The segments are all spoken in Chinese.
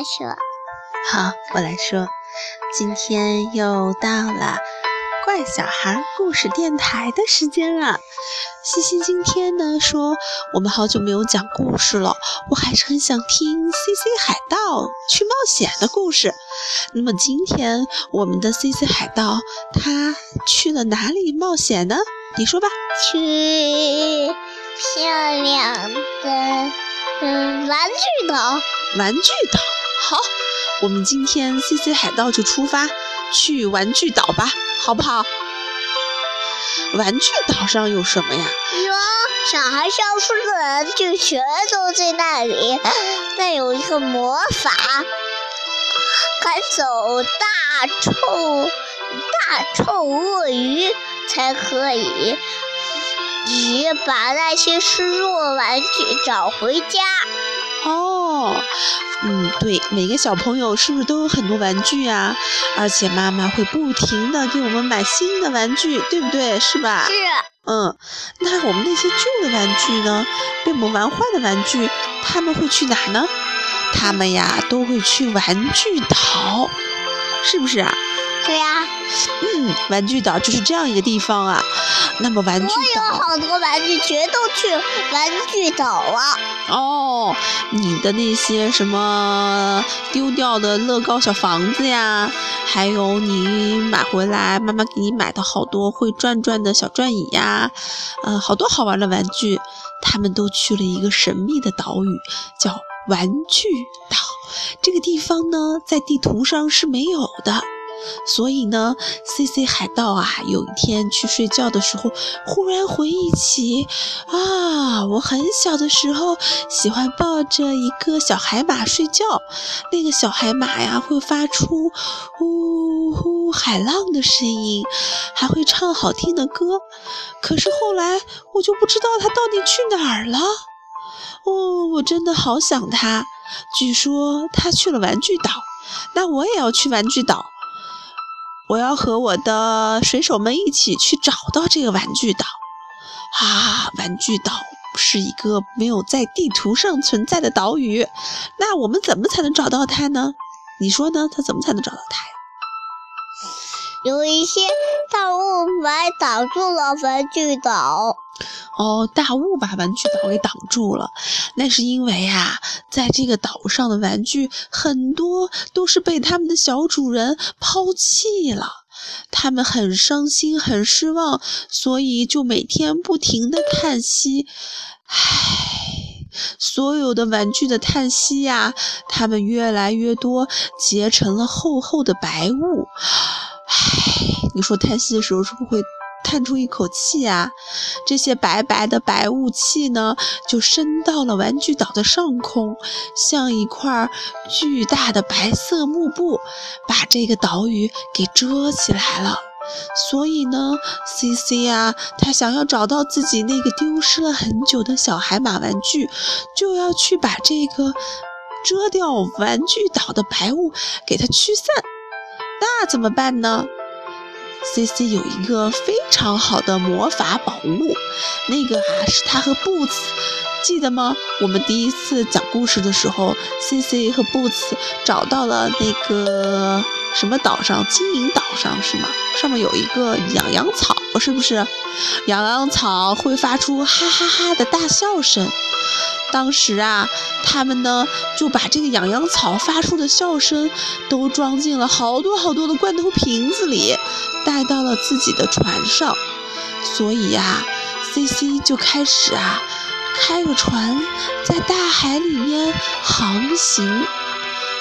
来说。好，我来说。今天又到了怪小孩故事电台的时间了。西西今天呢说，我们好久没有讲故事了，我还是很想听 C C 海盗去冒险的故事。那么今天我们的 C C 海盗他去了哪里冒险呢？你说吧。去漂亮的嗯玩具岛。玩具岛，好，我们今天 C C 海盗就出发去玩具岛吧，好不好？玩具岛上有什么呀？有小孩消失的玩具全都在那里，那有一个魔法，赶走大臭大臭鳄鱼才可以，你把那些失落玩具找回家。哦，嗯，对，每个小朋友是不是都有很多玩具啊？而且妈妈会不停的给我们买新的玩具，对不对？是吧？是。嗯，那我们那些旧的玩具呢？被我们玩坏的玩具，他们会去哪呢？他们呀，都会去玩具岛，是不是啊？对呀。嗯，玩具岛就是这样一个地方啊。那么玩具岛，我有好多玩具，全都去玩具岛了。哦，你的那些什么丢掉的乐高小房子呀，还有你买回来妈妈给你买的好多会转转的小转椅呀，呃，好多好玩的玩具，他们都去了一个神秘的岛屿，叫玩具岛。这个地方呢，在地图上是没有的。所以呢，C C 海盗啊，有一天去睡觉的时候，忽然回忆起啊，我很小的时候喜欢抱着一个小海马睡觉，那个小海马呀会发出呼呼海浪的声音，还会唱好听的歌。可是后来我就不知道它到底去哪儿了。哦，我真的好想它。据说它去了玩具岛，那我也要去玩具岛。我要和我的水手们一起去找到这个玩具岛啊！玩具岛是一个没有在地图上存在的岛屿，那我们怎么才能找到它呢？你说呢？它怎么才能找到它呀？有一些大雾霾挡住了玩具岛。哦，大雾把玩具岛给挡住了，那是因为啊，在这个岛上的玩具很多都是被他们的小主人抛弃了，他们很伤心，很失望，所以就每天不停的叹息。唉，所有的玩具的叹息呀，它们越来越多，结成了厚厚的白雾。唉，你说叹息的时候是不是会？叹出一口气啊！这些白白的白雾气呢，就升到了玩具岛的上空，像一块巨大的白色幕布，把这个岛屿给遮起来了。所以呢，C C 啊，他想要找到自己那个丢失了很久的小海马玩具，就要去把这个遮掉玩具岛的白雾给它驱散。那怎么办呢？C C 有一个非常好的魔法宝物，那个啊是他和 Boots，记得吗？我们第一次讲故事的时候，C C 和 Boots 找到了那个什么岛上，金银岛上是吗？上面有一个痒痒草，是不是？痒痒草会发出哈哈哈的大笑声。当时啊，他们呢就把这个痒痒草发出的笑声都装进了好多好多的罐头瓶子里，带到了自己的船上。所以呀，C C 就开始啊，开着船在大海里面航行。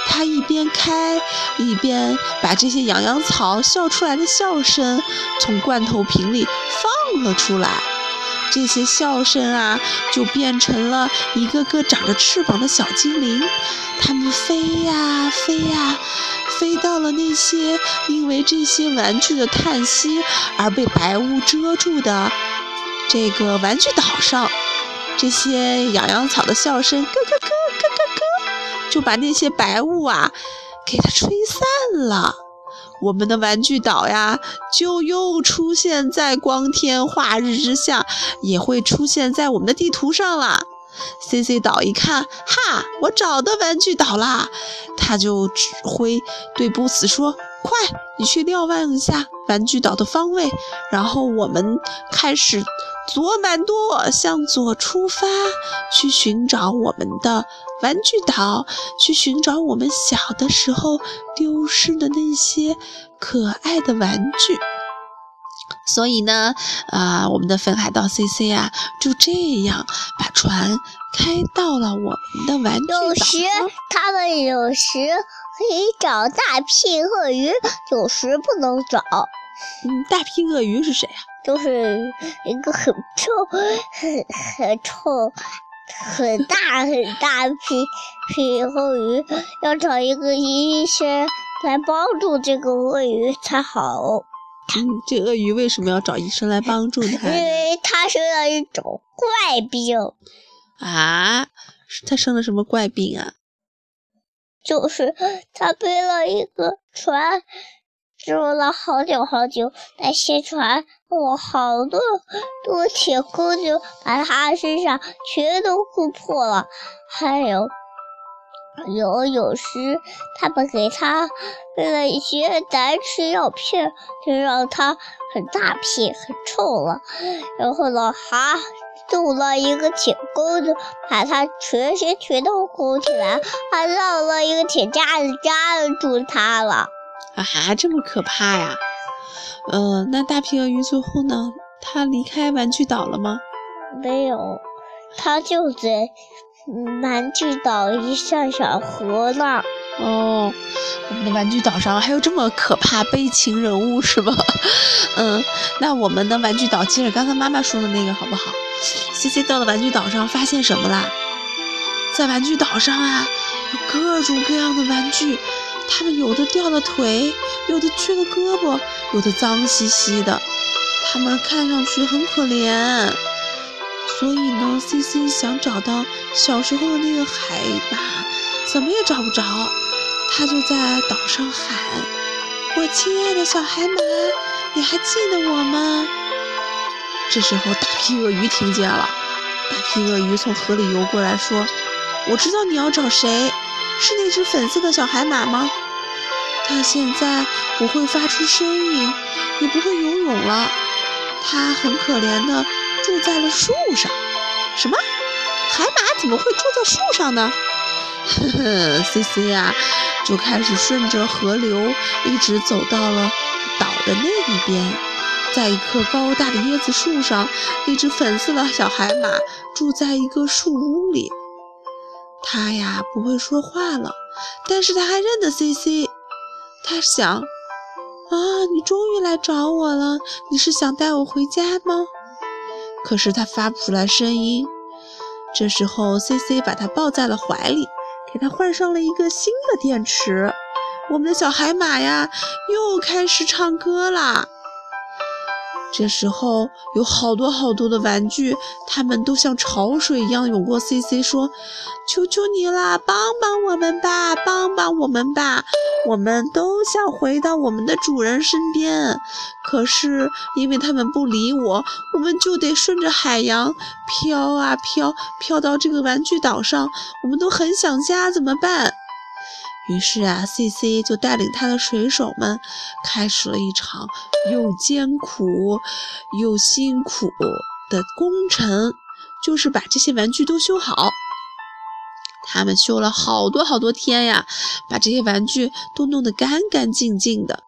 他一边开，一边把这些痒痒草笑出来的笑声从罐头瓶里放了出来。这些笑声啊，就变成了一个个长着翅膀的小精灵，它们飞呀飞呀，飞到了那些因为这些玩具的叹息而被白雾遮住的这个玩具岛上。这些痒痒草的笑声咯咯咯，就把那些白雾啊给它吹散了。我们的玩具岛呀，就又出现在光天化日之下，也会出现在我们的地图上了。C C 岛一看，哈，我找到玩具岛啦！他就指挥对波斯说：“快，你去瞭望一下玩具岛的方位，然后我们开始左满舵，向左出发，去寻找我们的玩具岛，去寻找我们小的时候丢失的那些可爱的玩具。”所以呢，啊，我们的粉海盗 C C 啊，就这样把船开到了我们的玩具岛有时他们有时可以找大屁鳄鱼，有时不能找。嗯，大屁鳄鱼是谁啊？就是一个很臭、很很臭、很大很大屁屁鳄鱼，要找一个医生来帮助这个鳄鱼才好。嗯，这鳄鱼为什么要找医生来帮助它？因为它生了一种怪病啊！它生了什么怪病啊？就是它背了一个船，住了好久好久，那些船我好多多铁钩就把他身上全都割破了，还有。有有时，他们给他喂了一些难吃药片，就让他很大屁、很臭了。然后呢，还弄了一个铁钩子，把他全身全都勾起来，还绕了一个铁架子夹住他了。啊，这么可怕呀！嗯，那大屁鳄鱼最后呢？他离开玩具岛了吗？没有，他就在。玩具岛一扇小河呢。哦，我们的玩具岛上还有这么可怕悲情人物是吧？嗯，那我们的玩具岛接着刚才妈妈说的那个好不好？C C 到了玩具岛上发现什么啦？在玩具岛上啊，有各种各样的玩具，他们有的掉了腿，有的缺了胳膊，有的脏兮兮的，他们看上去很可怜。所以呢，C C 想找到小时候的那个海马，怎么也找不着。他就在岛上喊：“我亲爱的小海马，你还记得我吗？”这时候，大批鳄鱼听见了。大批鳄鱼从河里游过来，说：“我知道你要找谁，是那只粉色的小海马吗？它现在不会发出声音，也不会游泳了。它很可怜的。”住在了树上，什么？海马怎么会住在树上呢？呵呵，C C 呀，就开始顺着河流一直走到了岛的那一边，在一棵高大的椰子树上，那只粉色的小海马住在一个树屋里。它呀不会说话了，但是它还认得 C C。他想：啊，你终于来找我了，你是想带我回家吗？可是他发不出来声音。这时候，C C 把他抱在了怀里，给他换上了一个新的电池。我们的小海马呀，又开始唱歌啦。这时候，有好多好多的玩具，他们都像潮水一样涌过。C C 说：“求求你啦，帮帮我们吧，帮帮我们吧！我们都想回到我们的主人身边，可是因为他们不理我，我们就得顺着海洋飘啊飘，飘到这个玩具岛上。我们都很想家，怎么办？”于是啊，C C 就带领他的水手们开始了一场又艰苦又辛苦的工程，就是把这些玩具都修好。他们修了好多好多天呀，把这些玩具都弄得干干净净的。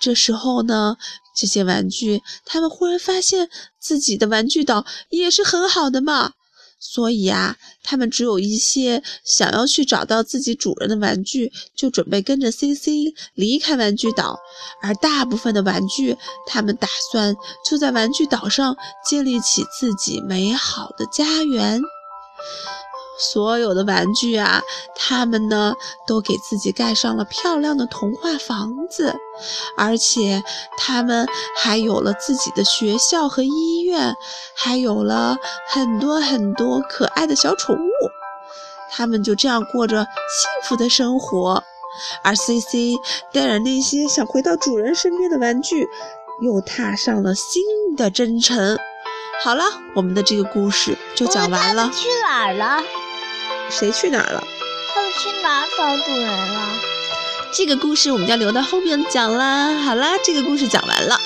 这时候呢，这些玩具他们忽然发现自己的玩具岛也是很好的嘛。所以啊，他们只有一些想要去找到自己主人的玩具，就准备跟着 C C 离开玩具岛；而大部分的玩具，他们打算就在玩具岛上建立起自己美好的家园。所有的玩具啊，他们呢都给自己盖上了漂亮的童话房子，而且他们还有了自己的学校和医院，还有了很多很多可爱的小宠物。他们就这样过着幸福的生活，而 C C 带着那些想回到主人身边的玩具，又踏上了新的征程。好了，我们的这个故事就讲完了。去哪儿了？谁去哪儿了？他们去哪找主人了？这个故事我们要留到后面讲啦。好啦，这个故事讲完了。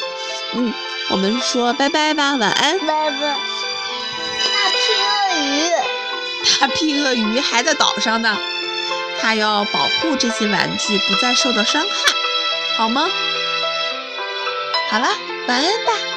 嗯，我们说拜拜吧，晚安。拜拜。大屁鳄鱼，大屁鳄鱼还在岛上呢，它要保护这些玩具不再受到伤害，好吗？好啦，晚安吧。